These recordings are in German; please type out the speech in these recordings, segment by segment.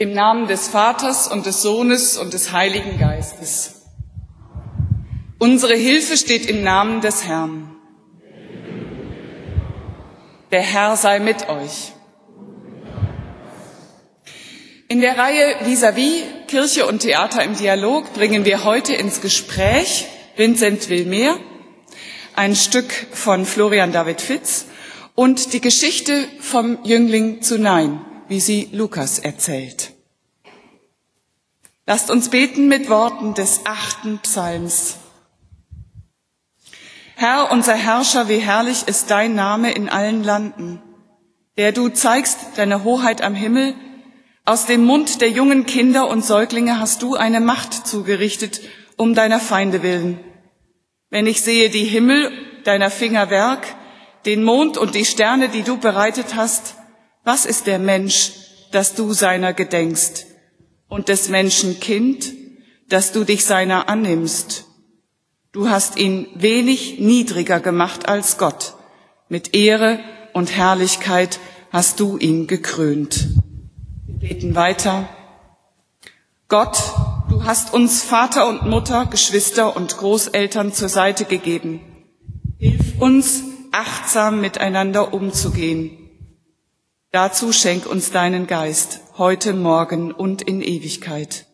Im Namen des Vaters und des Sohnes und des Heiligen Geistes. Unsere Hilfe steht im Namen des Herrn. Der Herr sei mit euch. In der Reihe Vis-à-vis Kirche und Theater im Dialog bringen wir heute ins Gespräch Vincent Wilmer, ein Stück von Florian David Fitz und die Geschichte vom Jüngling zu Nein, wie sie Lukas erzählt. Lasst uns beten mit Worten des achten Psalms. Herr, unser Herrscher, wie herrlich ist dein Name in allen Landen, der du zeigst deine Hoheit am Himmel, aus dem Mund der jungen Kinder und Säuglinge hast du eine Macht zugerichtet, um deiner Feinde willen. Wenn ich sehe die Himmel, deiner Finger Werk, den Mond und die Sterne, die du bereitet hast, was ist der Mensch, dass du seiner gedenkst, und des Menschen Kind, dass du dich seiner annimmst? Du hast ihn wenig niedriger gemacht als Gott. Mit Ehre und Herrlichkeit hast du ihn gekrönt. Wir beten weiter. Gott, du hast uns Vater und Mutter, Geschwister und Großeltern zur Seite gegeben. Hilf uns, achtsam miteinander umzugehen. Dazu schenk uns deinen Geist, heute, morgen und in Ewigkeit.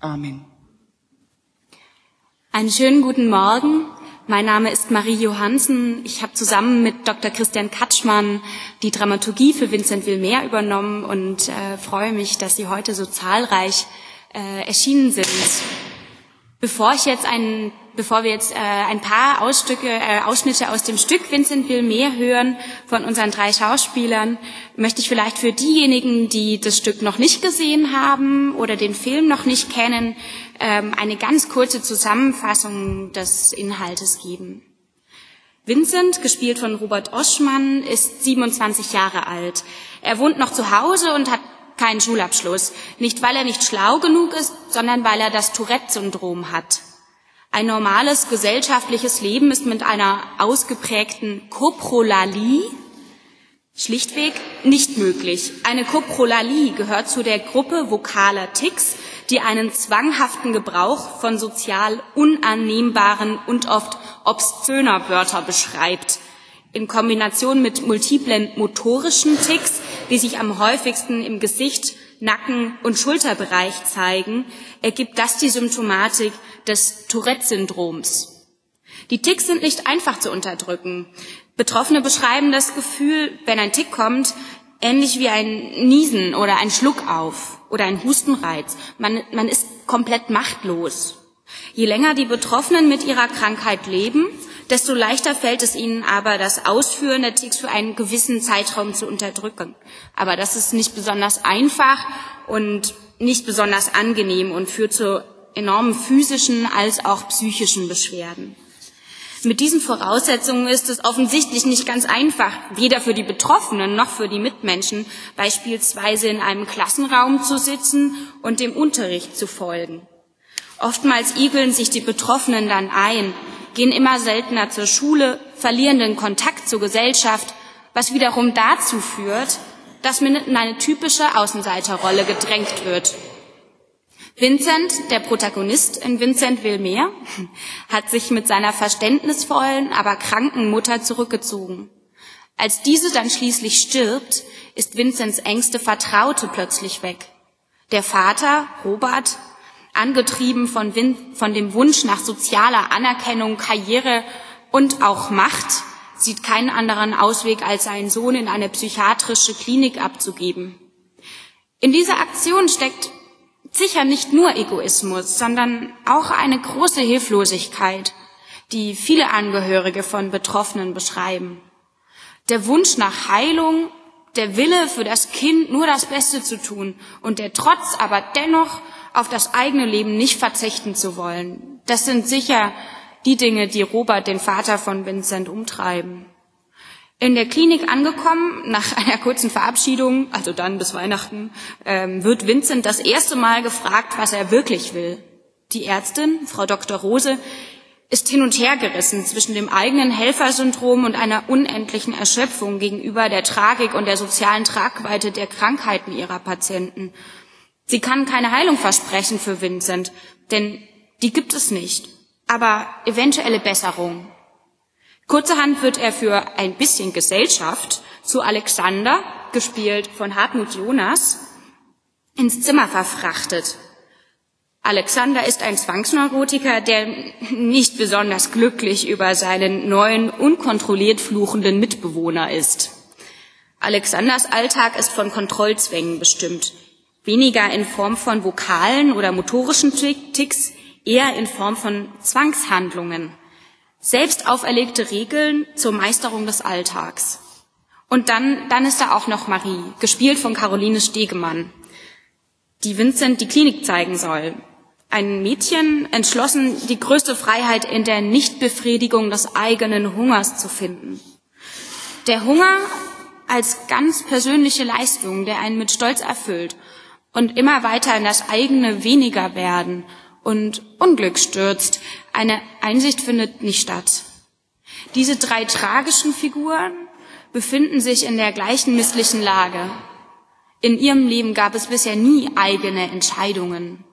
Amen. Einen schönen guten Morgen. Mein Name ist Marie Johansen. Ich habe zusammen mit Dr. Christian Katschmann die Dramaturgie für Vincent Wilmer übernommen und äh, freue mich, dass Sie heute so zahlreich äh, erschienen sind. Bevor ich jetzt einen bevor wir jetzt äh, ein paar Ausstücke, äh, Ausschnitte aus dem Stück Vincent will mehr hören von unseren drei Schauspielern, möchte ich vielleicht für diejenigen, die das Stück noch nicht gesehen haben oder den Film noch nicht kennen, ähm, eine ganz kurze Zusammenfassung des Inhaltes geben. Vincent, gespielt von Robert Oschmann, ist 27 Jahre alt. Er wohnt noch zu Hause und hat keinen Schulabschluss. Nicht, weil er nicht schlau genug ist, sondern weil er das Tourette-Syndrom hat. Ein normales gesellschaftliches Leben ist mit einer ausgeprägten Koprolalie schlichtweg nicht möglich. Eine Koprolalie gehört zu der Gruppe vokaler Ticks, die einen zwanghaften Gebrauch von sozial unannehmbaren und oft obszöner Wörter beschreibt. In Kombination mit multiplen motorischen Ticks, die sich am häufigsten im Gesicht, Nacken- und Schulterbereich zeigen, ergibt das die Symptomatik des Tourette-Syndroms. Die Ticks sind nicht einfach zu unterdrücken. Betroffene beschreiben das Gefühl, wenn ein Tick kommt, ähnlich wie ein Niesen oder ein Schluck auf oder ein Hustenreiz. Man, man ist komplett machtlos. Je länger die Betroffenen mit ihrer Krankheit leben, desto leichter fällt es ihnen aber, das Ausführen der Ticks für einen gewissen Zeitraum zu unterdrücken. Aber das ist nicht besonders einfach und nicht besonders angenehm und führt zu enormen physischen als auch psychischen Beschwerden. Mit diesen Voraussetzungen ist es offensichtlich nicht ganz einfach, weder für die Betroffenen noch für die Mitmenschen, beispielsweise in einem Klassenraum zu sitzen und dem Unterricht zu folgen. Oftmals igeln sich die Betroffenen dann ein, gehen immer seltener zur Schule, verlieren den Kontakt zur Gesellschaft, was wiederum dazu führt, dass man in eine typische Außenseiterrolle gedrängt wird Vincent, der Protagonist in Vincent will mehr, hat sich mit seiner verständnisvollen, aber kranken Mutter zurückgezogen. Als diese dann schließlich stirbt, ist Vincents engste Vertraute plötzlich weg. Der Vater, Robert, angetrieben von, Vin von dem Wunsch nach sozialer Anerkennung, Karriere und auch Macht, sieht keinen anderen Ausweg, als seinen Sohn in eine psychiatrische Klinik abzugeben. In dieser Aktion steckt sicher nicht nur Egoismus, sondern auch eine große Hilflosigkeit, die viele Angehörige von Betroffenen beschreiben. Der Wunsch nach Heilung, der Wille für das Kind nur das Beste zu tun und der Trotz aber dennoch auf das eigene Leben nicht verzichten zu wollen. Das sind sicher die Dinge, die Robert, den Vater von Vincent, umtreiben. In der Klinik angekommen, nach einer kurzen Verabschiedung, also dann bis Weihnachten, ähm, wird Vincent das erste Mal gefragt, was er wirklich will. Die Ärztin, Frau Dr. Rose, ist hin und her gerissen zwischen dem eigenen Helfersyndrom und einer unendlichen Erschöpfung gegenüber der Tragik und der sozialen Tragweite der Krankheiten ihrer Patienten. Sie kann keine Heilung versprechen für Vincent, denn die gibt es nicht, aber eventuelle Besserung. Kurzerhand wird er für ein bisschen Gesellschaft zu Alexander, gespielt von Hartmut Jonas, ins Zimmer verfrachtet. Alexander ist ein Zwangsneurotiker, der nicht besonders glücklich über seinen neuen, unkontrolliert fluchenden Mitbewohner ist. Alexanders Alltag ist von Kontrollzwängen bestimmt. Weniger in Form von vokalen oder motorischen Ticks, eher in Form von Zwangshandlungen. Selbst auferlegte Regeln zur Meisterung des Alltags. Und dann, dann ist da auch noch Marie, gespielt von Caroline Stegemann, die Vincent die Klinik zeigen soll. Ein Mädchen entschlossen, die größte Freiheit in der Nichtbefriedigung des eigenen Hungers zu finden. Der Hunger als ganz persönliche Leistung, der einen mit Stolz erfüllt und immer weiter in das eigene weniger werden und Unglück stürzt. Eine Einsicht findet nicht statt. Diese drei tragischen Figuren befinden sich in der gleichen misslichen Lage. In ihrem Leben gab es bisher nie eigene Entscheidungen.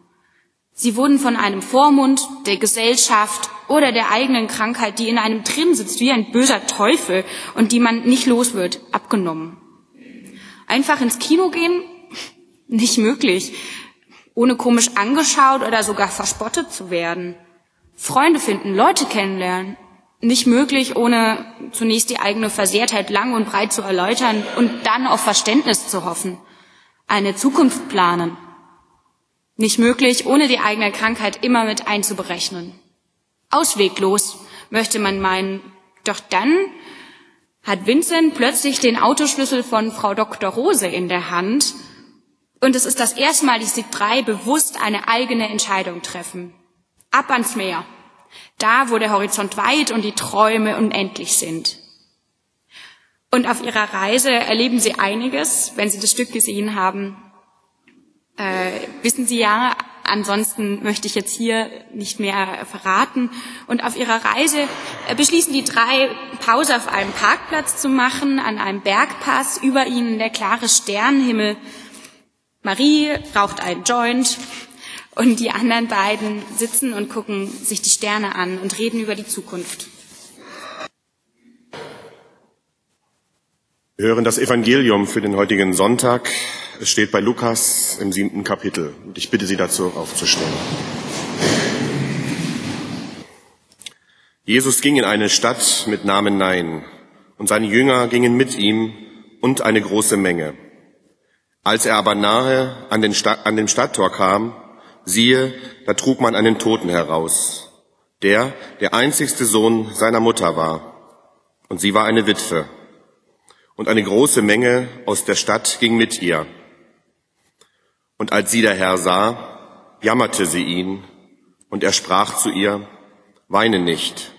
Sie wurden von einem Vormund, der Gesellschaft oder der eigenen Krankheit, die in einem drin sitzt wie ein böser Teufel und die man nicht los wird, abgenommen. Einfach ins Kino gehen? Nicht möglich. Ohne komisch angeschaut oder sogar verspottet zu werden. Freunde finden, Leute kennenlernen. Nicht möglich, ohne zunächst die eigene Versehrtheit lang und breit zu erläutern und dann auf Verständnis zu hoffen. Eine Zukunft planen nicht möglich, ohne die eigene Krankheit immer mit einzuberechnen. Ausweglos, möchte man meinen. Doch dann hat Vincent plötzlich den Autoschlüssel von Frau Dr. Rose in der Hand und es ist das erste Mal, dass die drei bewusst eine eigene Entscheidung treffen. Ab ans Meer. Da, wo der Horizont weit und die Träume unendlich sind. Und auf ihrer Reise erleben sie einiges, wenn sie das Stück gesehen haben, äh, wissen Sie ja, ansonsten möchte ich jetzt hier nicht mehr verraten. Und auf ihrer Reise äh, beschließen die drei, Pause auf einem Parkplatz zu machen, an einem Bergpass, über ihnen der klare Sternenhimmel. Marie raucht einen Joint und die anderen beiden sitzen und gucken sich die Sterne an und reden über die Zukunft. Wir hören das Evangelium für den heutigen Sonntag. Es steht bei Lukas im siebten Kapitel. Und ich bitte Sie dazu aufzustehen. Jesus ging in eine Stadt mit Namen Nein, und seine Jünger gingen mit ihm und eine große Menge. Als er aber nahe an, den Stadt, an dem Stadttor kam, siehe, da trug man einen Toten heraus, der der einzigste Sohn seiner Mutter war, und sie war eine Witwe und eine große Menge aus der Stadt ging mit ihr. Und als sie der Herr sah, jammerte sie ihn, und er sprach zu ihr, Weine nicht.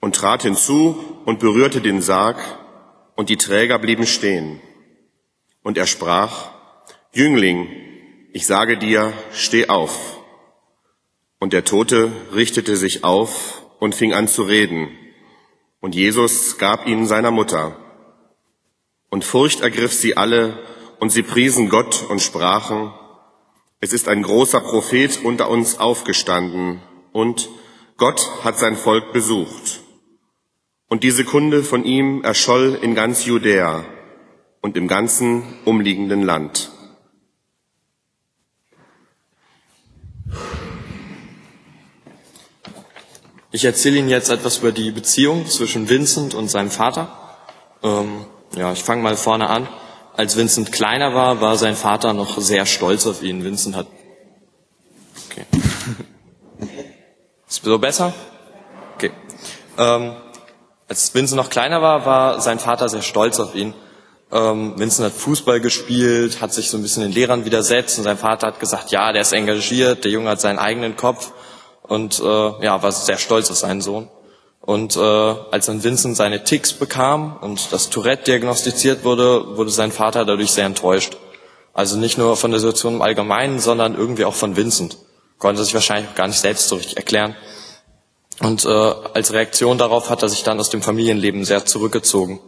Und trat hinzu und berührte den Sarg, und die Träger blieben stehen. Und er sprach, Jüngling, ich sage dir, steh auf. Und der Tote richtete sich auf und fing an zu reden. Und Jesus gab ihn seiner Mutter. Und Furcht ergriff sie alle, und sie priesen Gott und sprachen, es ist ein großer Prophet unter uns aufgestanden, und Gott hat sein Volk besucht. Und diese Kunde von ihm erscholl in ganz Judäa und im ganzen umliegenden Land. Ich erzähle Ihnen jetzt etwas über die Beziehung zwischen Vincent und seinem Vater. Ähm, ja, ich fange mal vorne an. Als Vincent kleiner war, war sein Vater noch sehr stolz auf ihn. Vincent hat. Okay. Ist so besser? Okay. Ähm, als Vincent noch kleiner war, war sein Vater sehr stolz auf ihn. Ähm, Vincent hat Fußball gespielt, hat sich so ein bisschen den Lehrern widersetzt und sein Vater hat gesagt, ja, der ist engagiert, der Junge hat seinen eigenen Kopf und äh, ja, war sehr stolz auf seinen Sohn. Und äh, als dann Vincent seine Ticks bekam und das Tourette diagnostiziert wurde, wurde sein Vater dadurch sehr enttäuscht. Also nicht nur von der Situation im Allgemeinen, sondern irgendwie auch von Vincent. Konnte sich wahrscheinlich auch gar nicht selbst so richtig erklären. Und äh, als Reaktion darauf hat er sich dann aus dem Familienleben sehr zurückgezogen.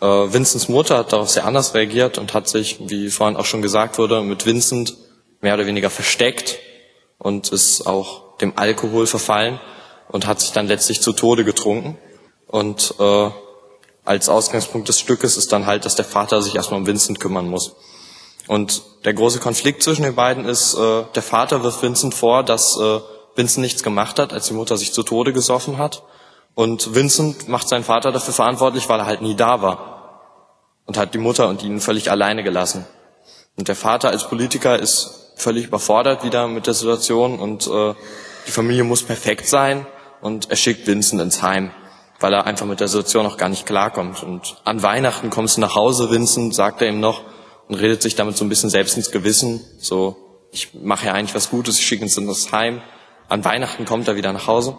Äh, Vincents Mutter hat darauf sehr anders reagiert und hat sich, wie vorhin auch schon gesagt wurde, mit Vincent mehr oder weniger versteckt und ist auch dem Alkohol verfallen und hat sich dann letztlich zu Tode getrunken. Und äh, als Ausgangspunkt des Stückes ist dann halt, dass der Vater sich erstmal um Vincent kümmern muss. Und der große Konflikt zwischen den beiden ist, äh, der Vater wirft Vincent vor, dass äh, Vincent nichts gemacht hat, als die Mutter sich zu Tode gesoffen hat. Und Vincent macht seinen Vater dafür verantwortlich, weil er halt nie da war. Und hat die Mutter und ihn völlig alleine gelassen. Und der Vater als Politiker ist völlig überfordert wieder mit der Situation und äh, die Familie muss perfekt sein und er schickt Vincent ins Heim, weil er einfach mit der Situation noch gar nicht klarkommt. Und an Weihnachten kommst du nach Hause, Vincent, sagt er ihm noch und redet sich damit so ein bisschen selbst ins Gewissen. So, ich mache ja eigentlich was Gutes, ich schicke ihn ins Heim. An Weihnachten kommt er wieder nach Hause.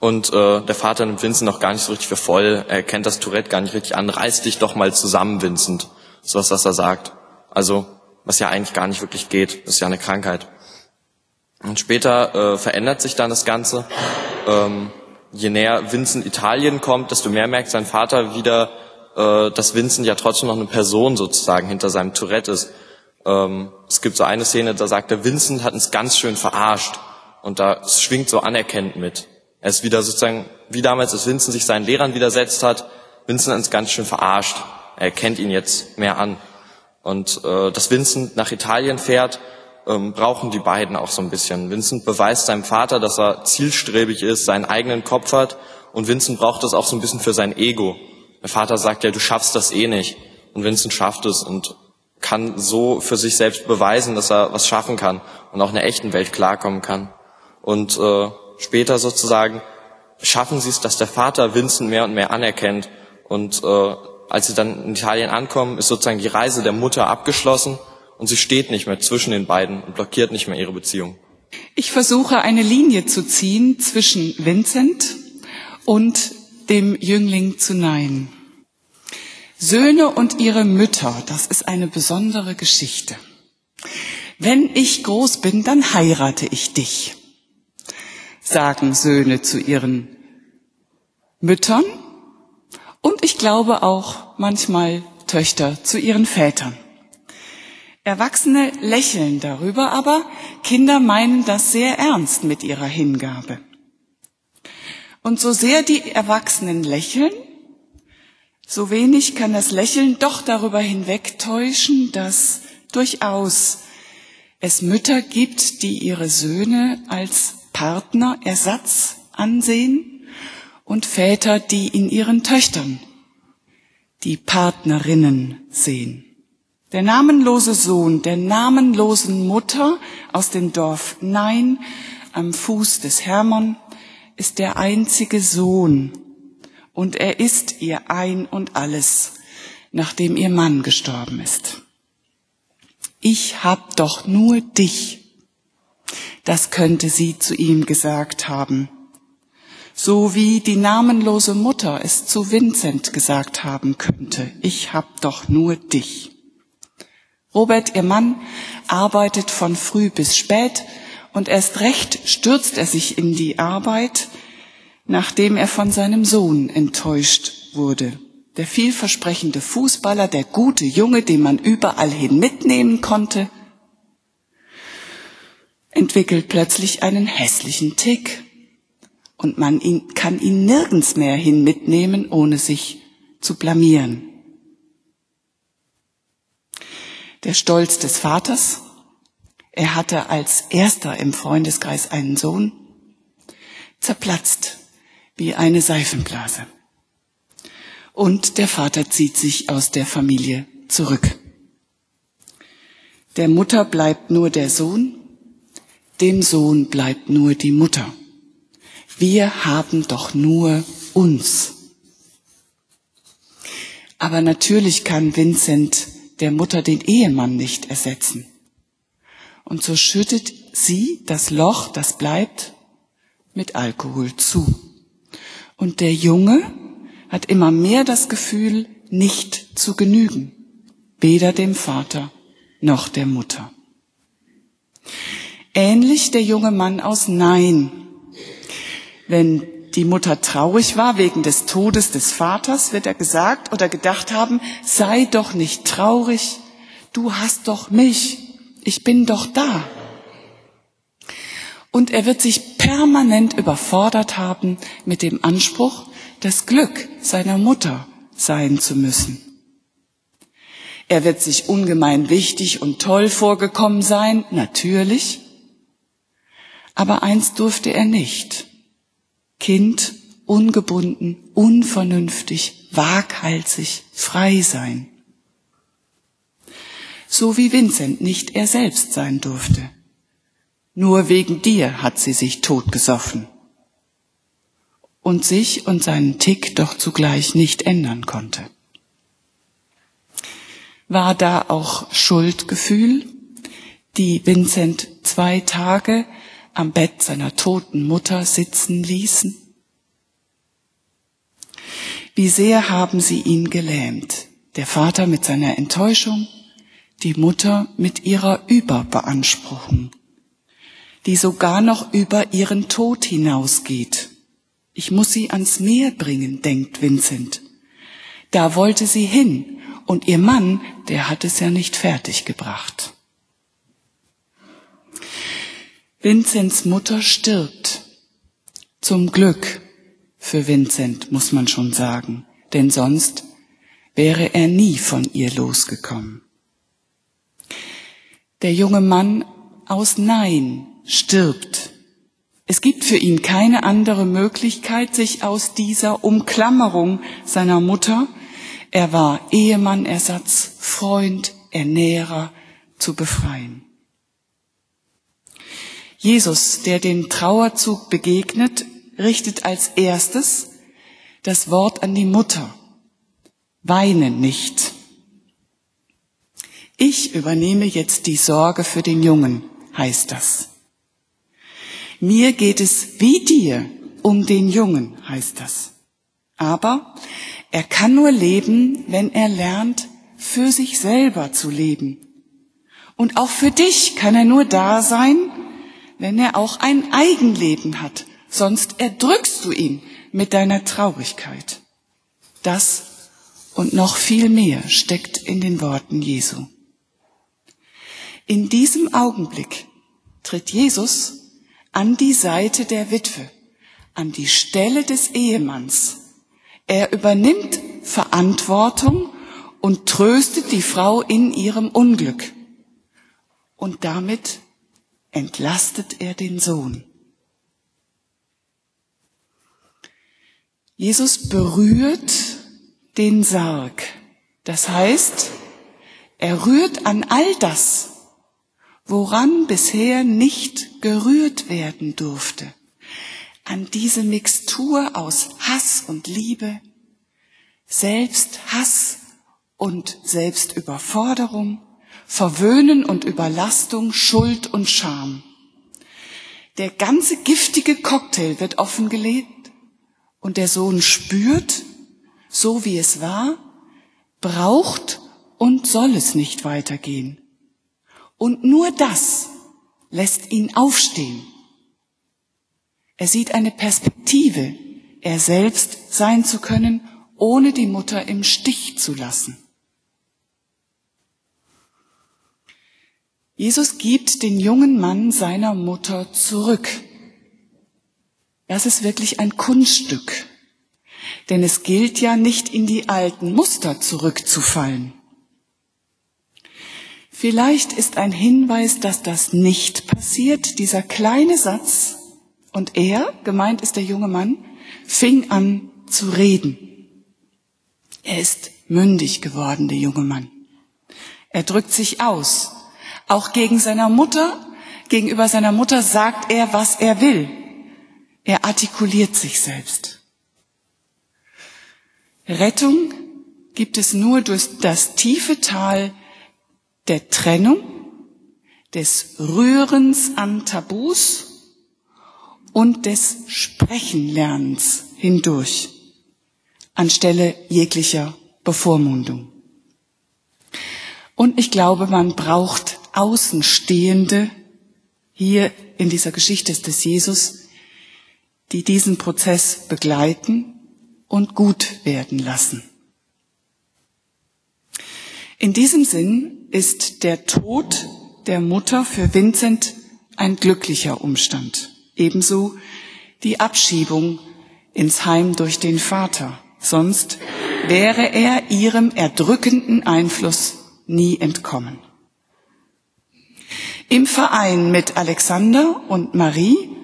Und äh, der Vater nimmt Vincent noch gar nicht so richtig für voll. Er kennt das Tourette gar nicht richtig an. Reiß dich doch mal zusammen, Vincent. So was, was er sagt. Also, was ja eigentlich gar nicht wirklich geht. Das ist ja eine Krankheit. Und später äh, verändert sich dann das Ganze. Ähm, je näher Vincent Italien kommt, desto mehr merkt sein Vater wieder, äh, dass Vincent ja trotzdem noch eine Person sozusagen hinter seinem Tourette ist. Ähm, es gibt so eine Szene, da sagt er, Vincent hat uns ganz schön verarscht. Und da schwingt so anerkennend mit. Er ist wieder sozusagen, wie damals, als Vincent sich seinen Lehrern widersetzt hat, Vincent hat uns ganz schön verarscht. Er kennt ihn jetzt mehr an. Und äh, dass Vincent nach Italien fährt, ähm, brauchen die beiden auch so ein bisschen. Vincent beweist seinem Vater, dass er zielstrebig ist, seinen eigenen Kopf hat und Vincent braucht das auch so ein bisschen für sein Ego. Der Vater sagt ja, du schaffst das eh nicht. Und Vincent schafft es und kann so für sich selbst beweisen, dass er was schaffen kann und auch in der echten Welt klarkommen kann. Und äh, später sozusagen schaffen sie es, dass der Vater Vincent mehr und mehr anerkennt. Und äh, als sie dann in Italien ankommen, ist sozusagen die Reise der Mutter abgeschlossen und sie steht nicht mehr zwischen den beiden und blockiert nicht mehr ihre Beziehung. Ich versuche eine Linie zu ziehen zwischen Vincent und dem Jüngling zu Nein. Söhne und ihre Mütter, das ist eine besondere Geschichte. Wenn ich groß bin, dann heirate ich dich, sagen Söhne zu ihren Müttern und ich glaube auch manchmal Töchter zu ihren Vätern. Erwachsene lächeln darüber, aber Kinder meinen das sehr ernst mit ihrer Hingabe. Und so sehr die Erwachsenen lächeln, so wenig kann das Lächeln doch darüber hinwegtäuschen, dass durchaus es Mütter gibt, die ihre Söhne als Partner, Ersatz ansehen und Väter, die in ihren Töchtern die Partnerinnen sehen. Der namenlose Sohn der namenlosen Mutter aus dem Dorf Nein am Fuß des Hermon ist der einzige Sohn und er ist ihr ein und alles, nachdem ihr Mann gestorben ist. Ich hab doch nur dich. Das könnte sie zu ihm gesagt haben, so wie die namenlose Mutter es zu Vincent gesagt haben könnte. Ich hab doch nur dich. Robert, ihr Mann, arbeitet von früh bis spät und erst recht stürzt er sich in die Arbeit, nachdem er von seinem Sohn enttäuscht wurde. Der vielversprechende Fußballer, der gute Junge, den man überall hin mitnehmen konnte, entwickelt plötzlich einen hässlichen Tick und man ihn, kann ihn nirgends mehr hin mitnehmen, ohne sich zu blamieren. Der Stolz des Vaters. Er hatte als erster im Freundeskreis einen Sohn, zerplatzt wie eine Seifenblase. Und der Vater zieht sich aus der Familie zurück. Der Mutter bleibt nur der Sohn, dem Sohn bleibt nur die Mutter. Wir haben doch nur uns. Aber natürlich kann Vincent der Mutter den Ehemann nicht ersetzen. Und so schüttet sie das Loch, das bleibt, mit Alkohol zu. Und der Junge hat immer mehr das Gefühl, nicht zu genügen, weder dem Vater noch der Mutter. Ähnlich der junge Mann aus Nein. Wenn die Mutter traurig war wegen des Todes des Vaters, wird er gesagt oder gedacht haben, sei doch nicht traurig, du hast doch mich, ich bin doch da. Und er wird sich permanent überfordert haben mit dem Anspruch, das Glück seiner Mutter sein zu müssen. Er wird sich ungemein wichtig und toll vorgekommen sein, natürlich. Aber eins durfte er nicht. Kind, ungebunden, unvernünftig, waghalsig, frei sein. So wie Vincent nicht er selbst sein durfte. Nur wegen dir hat sie sich totgesoffen und sich und seinen Tick doch zugleich nicht ändern konnte. War da auch Schuldgefühl, die Vincent zwei Tage am Bett seiner toten Mutter sitzen ließen? Wie sehr haben sie ihn gelähmt, der Vater mit seiner Enttäuschung, die Mutter mit ihrer Überbeanspruchung, die sogar noch über ihren Tod hinausgeht. Ich muss sie ans Meer bringen, denkt Vincent. Da wollte sie hin, und ihr Mann, der hat es ja nicht fertiggebracht. Vincents Mutter stirbt. Zum Glück für Vincent, muss man schon sagen, denn sonst wäre er nie von ihr losgekommen. Der junge Mann aus Nein stirbt. Es gibt für ihn keine andere Möglichkeit, sich aus dieser Umklammerung seiner Mutter, er war Ehemann, Ersatz, Freund, Ernährer, zu befreien. Jesus, der den Trauerzug begegnet, richtet als erstes das Wort an die Mutter. Weine nicht. Ich übernehme jetzt die Sorge für den Jungen, heißt das. Mir geht es wie dir um den Jungen, heißt das. Aber er kann nur leben, wenn er lernt, für sich selber zu leben. Und auch für dich kann er nur da sein, wenn er auch ein Eigenleben hat, sonst erdrückst du ihn mit deiner Traurigkeit. Das und noch viel mehr steckt in den Worten Jesu. In diesem Augenblick tritt Jesus an die Seite der Witwe, an die Stelle des Ehemanns. Er übernimmt Verantwortung und tröstet die Frau in ihrem Unglück. Und damit entlastet er den Sohn. Jesus berührt den Sarg. Das heißt, er rührt an all das, woran bisher nicht gerührt werden durfte. An diese Mixtur aus Hass und Liebe, Selbsthass und Selbstüberforderung, Verwöhnen und Überlastung, Schuld und Scham. Der ganze giftige Cocktail wird offengelegt und der Sohn spürt, so wie es war, braucht und soll es nicht weitergehen. Und nur das lässt ihn aufstehen. Er sieht eine Perspektive, er selbst sein zu können, ohne die Mutter im Stich zu lassen. Jesus gibt den jungen Mann seiner Mutter zurück. Das ist wirklich ein Kunststück. Denn es gilt ja nicht in die alten Muster zurückzufallen. Vielleicht ist ein Hinweis, dass das nicht passiert, dieser kleine Satz. Und er, gemeint ist der junge Mann, fing an zu reden. Er ist mündig geworden, der junge Mann. Er drückt sich aus. Auch gegen seiner Mutter, gegenüber seiner Mutter sagt er, was er will. Er artikuliert sich selbst. Rettung gibt es nur durch das tiefe Tal der Trennung, des Rührens an Tabus und des Sprechenlernens hindurch, anstelle jeglicher Bevormundung. Und ich glaube, man braucht Außenstehende hier in dieser Geschichte des Jesus, die diesen Prozess begleiten und gut werden lassen. In diesem Sinn ist der Tod der Mutter für Vincent ein glücklicher Umstand. Ebenso die Abschiebung ins Heim durch den Vater. Sonst wäre er ihrem erdrückenden Einfluss nie entkommen. Im Verein mit Alexander und Marie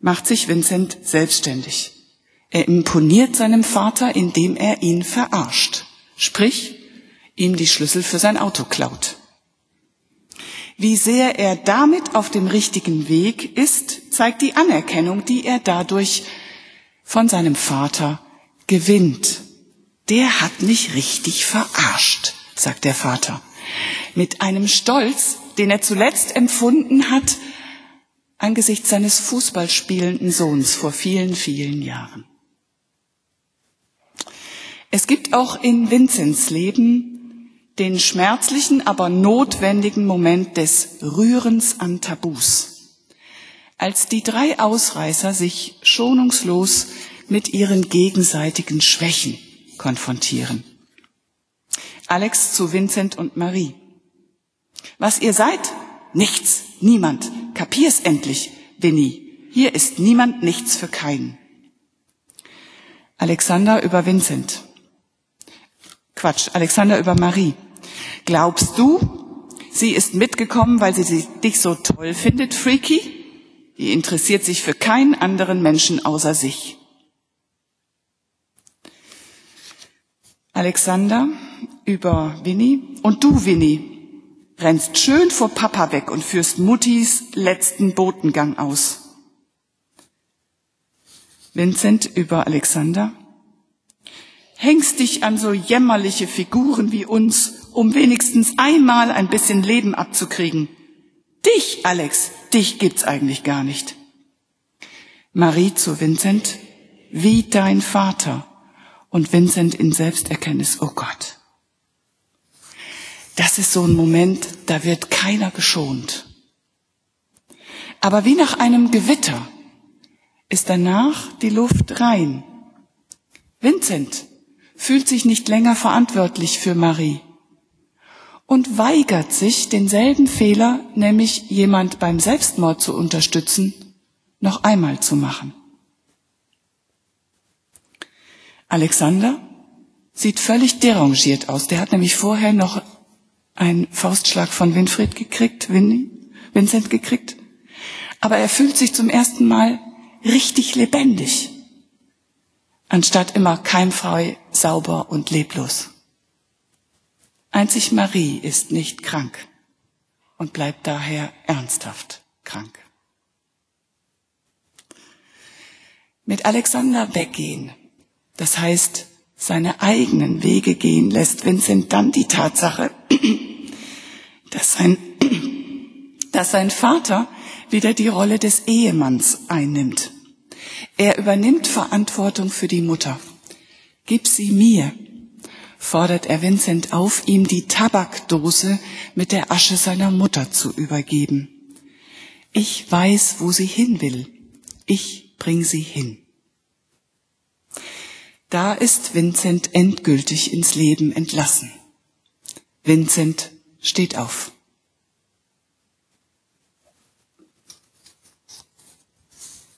macht sich Vincent selbstständig. Er imponiert seinem Vater, indem er ihn verarscht, sprich ihm die Schlüssel für sein Auto klaut. Wie sehr er damit auf dem richtigen Weg ist, zeigt die Anerkennung, die er dadurch von seinem Vater gewinnt. Der hat mich richtig verarscht, sagt der Vater, mit einem Stolz, den er zuletzt empfunden hat angesichts seines Fußballspielenden Sohns vor vielen, vielen Jahren. Es gibt auch in Vinzens Leben den schmerzlichen, aber notwendigen Moment des Rührens an Tabus, als die drei Ausreißer sich schonungslos mit ihren gegenseitigen Schwächen konfrontieren. Alex zu Vincent und Marie. Was ihr seid? Nichts, niemand. Kapier's endlich, Winnie. Hier ist niemand nichts für keinen. Alexander über Vincent. Quatsch, Alexander über Marie. Glaubst du, sie ist mitgekommen, weil sie dich so toll findet, Freaky? Die interessiert sich für keinen anderen Menschen außer sich. Alexander über Winnie. Und du, Winnie, rennst schön vor Papa weg und führst Muttis letzten Botengang aus. Vincent über Alexander. Hängst dich an so jämmerliche Figuren wie uns, um wenigstens einmal ein bisschen Leben abzukriegen. Dich, Alex, dich gibt's eigentlich gar nicht. Marie zu Vincent, wie dein Vater. Und Vincent in Selbsterkenntnis, oh Gott. Das ist so ein Moment, da wird keiner geschont. Aber wie nach einem Gewitter ist danach die Luft rein. Vincent fühlt sich nicht länger verantwortlich für Marie und weigert sich, denselben Fehler, nämlich jemand beim Selbstmord zu unterstützen, noch einmal zu machen. Alexander sieht völlig derangiert aus. Der hat nämlich vorher noch einen Faustschlag von Winfried gekriegt, Winnie, Vincent gekriegt. Aber er fühlt sich zum ersten Mal richtig lebendig, anstatt immer keimfrei, sauber und leblos. Einzig Marie ist nicht krank und bleibt daher ernsthaft krank. Mit Alexander weggehen, das heißt seine eigenen Wege gehen, lässt Vincent dann die Tatsache, dass sein, dass sein Vater wieder die Rolle des Ehemanns einnimmt. Er übernimmt Verantwortung für die Mutter. Gib sie mir, fordert er Vincent auf, ihm die Tabakdose mit der Asche seiner Mutter zu übergeben. Ich weiß, wo sie hin will. Ich bring sie hin. Da ist Vincent endgültig ins Leben entlassen. Vincent steht auf.